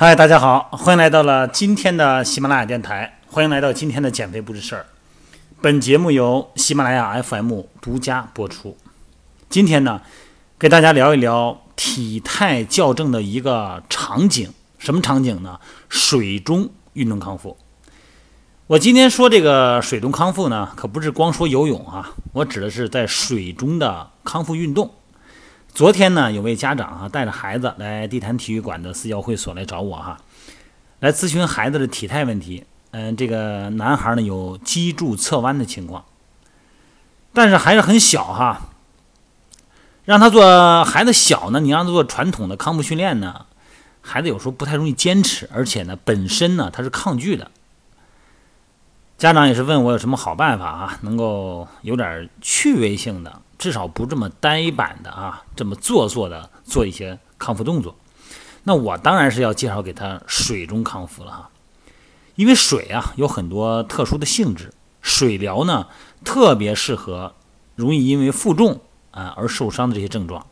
嗨，大家好，欢迎来到了今天的喜马拉雅电台，欢迎来到今天的减肥不是事儿。本节目由喜马拉雅 FM 独家播出。今天呢，给大家聊一聊体态校正的一个场景，什么场景呢？水中运动康复。我今天说这个水中康复呢，可不是光说游泳啊，我指的是在水中的康复运动。昨天呢，有位家长啊带着孩子来地坛体育馆的私教会所来找我哈，来咨询孩子的体态问题。嗯，这个男孩呢有脊柱侧弯的情况，但是还是很小哈。让他做孩子小呢，你让他做传统的康复训练呢，孩子有时候不太容易坚持，而且呢本身呢他是抗拒的。家长也是问我有什么好办法啊，能够有点趣味性的。至少不这么呆板的啊，这么做作的做一些康复动作。那我当然是要介绍给他水中康复了哈，因为水啊有很多特殊的性质，水疗呢特别适合容易因为负重啊而受伤的这些症状。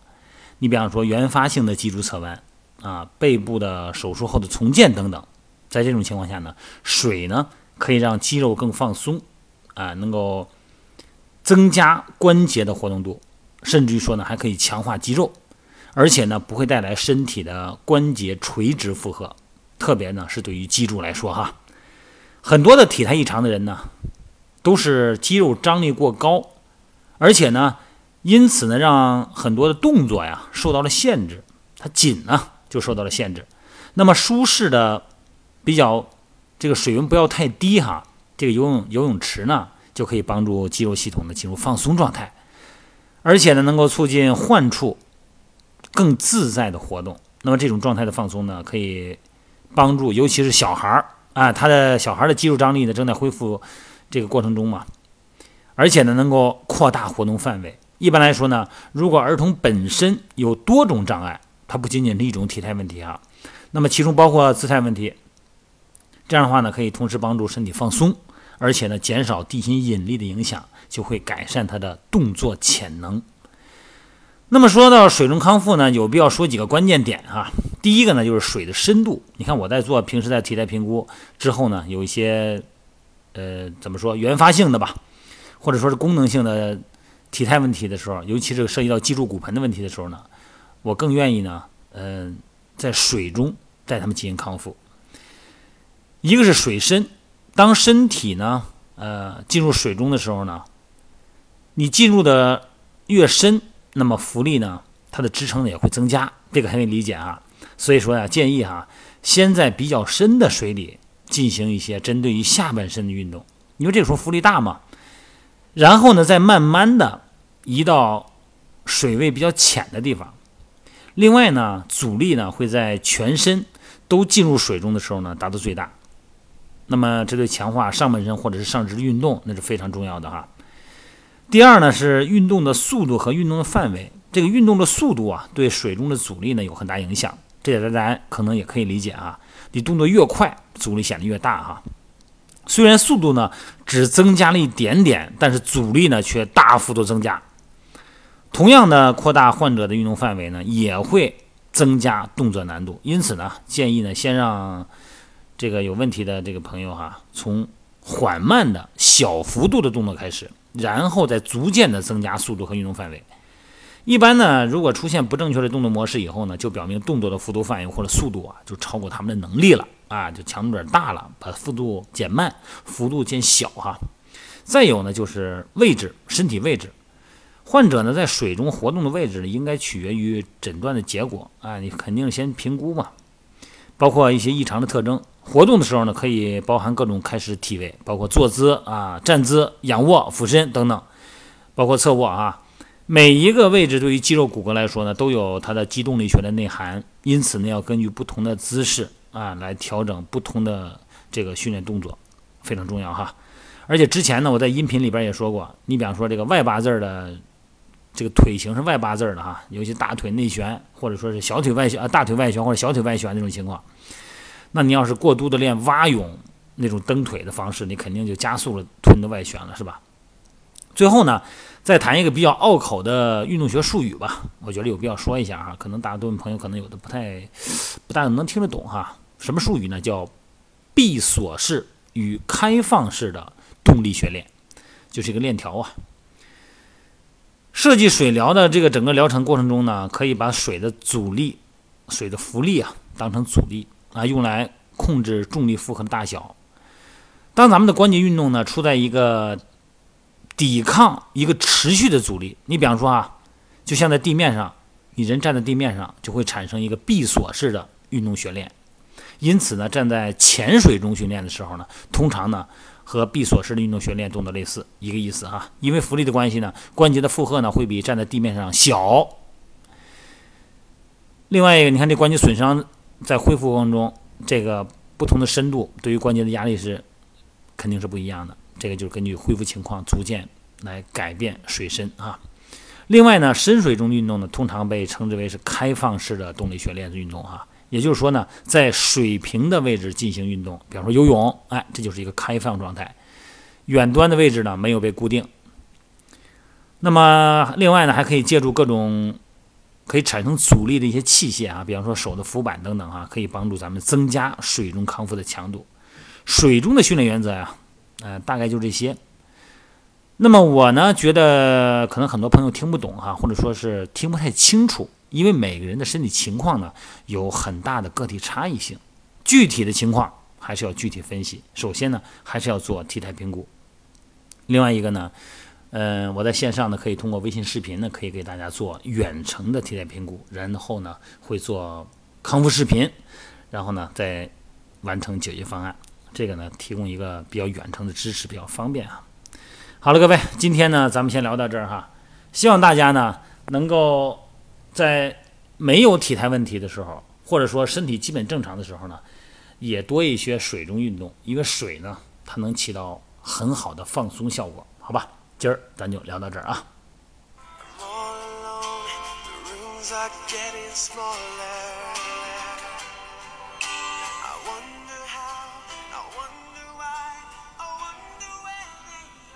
你比方说原发性的脊柱侧弯啊，背部的手术后的重建等等，在这种情况下呢，水呢可以让肌肉更放松啊，能够。增加关节的活动度，甚至于说呢，还可以强化肌肉，而且呢，不会带来身体的关节垂直负荷。特别呢，是对于脊柱来说哈，很多的体态异常的人呢，都是肌肉张力过高，而且呢，因此呢，让很多的动作呀受到了限制，它紧呢就受到了限制。那么舒适的、比较这个水温不要太低哈，这个游泳游泳池呢。就可以帮助肌肉系统呢进入放松状态，而且呢能够促进患处更自在的活动。那么这种状态的放松呢，可以帮助尤其是小孩儿啊，他的小孩的肌肉张力呢正在恢复这个过程中嘛，而且呢能够扩大活动范围。一般来说呢，如果儿童本身有多种障碍，它不仅仅是一种体态问题啊，那么其中包括姿态问题，这样的话呢可以同时帮助身体放松。而且呢，减少地心引力的影响，就会改善他的动作潜能。那么说到水中康复呢，有必要说几个关键点哈。第一个呢，就是水的深度。你看我在做平时在体态评估之后呢，有一些呃怎么说原发性的吧，或者说是功能性的体态问题的时候，尤其是涉及到脊柱骨盆的问题的时候呢，我更愿意呢，嗯，在水中带他们进行康复。一个是水深。当身体呢，呃，进入水中的时候呢，你进入的越深，那么浮力呢，它的支撑呢也会增加，这个很容易理解啊。所以说呀，建议哈，先在比较深的水里进行一些针对于下半身的运动，因为这个时候浮力大嘛。然后呢，再慢慢的移到水位比较浅的地方。另外呢，阻力呢会在全身都进入水中的时候呢达到最大。那么，这对强化上半身或者是上肢运动，那是非常重要的哈。第二呢，是运动的速度和运动的范围。这个运动的速度啊，对水中的阻力呢有很大影响。这点大家可能也可以理解啊。你动作越快，阻力显得越大哈。虽然速度呢只增加了一点点，但是阻力呢却大幅度增加。同样的，扩大患者的运动范围呢，也会增加动作难度。因此呢，建议呢先让。这个有问题的这个朋友哈，从缓慢的小幅度的动作开始，然后再逐渐的增加速度和运动范围。一般呢，如果出现不正确的动作模式以后呢，就表明动作的幅度范围或者速度啊，就超过他们的能力了啊，就强度有点大了，把幅度减慢，幅度减小哈。再有呢，就是位置，身体位置，患者呢在水中活动的位置呢，应该取决于诊断的结果啊，你肯定先评估嘛，包括一些异常的特征。活动的时候呢，可以包含各种开始体位，包括坐姿啊、站姿、仰卧、俯身等等，包括侧卧啊。每一个位置对于肌肉骨骼来说呢，都有它的肌动力学的内涵，因此呢，要根据不同的姿势啊来调整不同的这个训练动作，非常重要哈。而且之前呢，我在音频里边也说过，你比方说这个外八字的这个腿型是外八字的哈，尤其大腿内旋或者说是小腿外旋啊，大腿外旋或者小腿外旋这种情况。那你要是过度的练蛙泳那种蹬腿的方式，你肯定就加速了臀的外旋了，是吧？最后呢，再谈一个比较拗口的运动学术语吧，我觉得有必要说一下哈，可能大部分朋友可能有的不太不大能听得懂哈。什么术语呢？叫闭锁式与开放式的动力学练，就是一个链条啊。设计水疗的这个整个疗程过程中呢，可以把水的阻力、水的浮力啊当成阻力啊，用来控制重力负荷的大小。当咱们的关节运动呢处在一个抵抗一个持续的阻力，你比方说啊，就像在地面上，你人站在地面上就会产生一个闭锁式的运动训练。因此呢，站在浅水中训练的时候呢，通常呢。和闭锁式的运动训练动作类似，一个意思啊。因为浮力的关系呢，关节的负荷呢会比站在地面上小。另外一个，你看这关节损伤在恢复过程中，这个不同的深度对于关节的压力是肯定是不一样的。这个就是根据恢复情况逐渐来改变水深啊。另外呢，深水中运动呢，通常被称之为是开放式的动力学练的运动啊。也就是说呢，在水平的位置进行运动，比方说游泳，哎，这就是一个开放状态。远端的位置呢没有被固定。那么另外呢，还可以借助各种可以产生阻力的一些器械啊，比方说手的浮板等等啊，可以帮助咱们增加水中康复的强度。水中的训练原则呀，呃，大概就这些。那么我呢，觉得可能很多朋友听不懂哈，或者说是听不太清楚。因为每个人的身体情况呢有很大的个体差异性，具体的情况还是要具体分析。首先呢，还是要做体态评估。另外一个呢，嗯，我在线上呢可以通过微信视频呢可以给大家做远程的体态评估，然后呢会做康复视频，然后呢再完成解决方案。这个呢提供一个比较远程的支持，比较方便啊。好了，各位，今天呢咱们先聊到这儿哈，希望大家呢能够。在没有体态问题的时候，或者说身体基本正常的时候呢，也多一些水中运动，因为水呢，它能起到很好的放松效果，好吧？今儿咱就聊到这儿啊。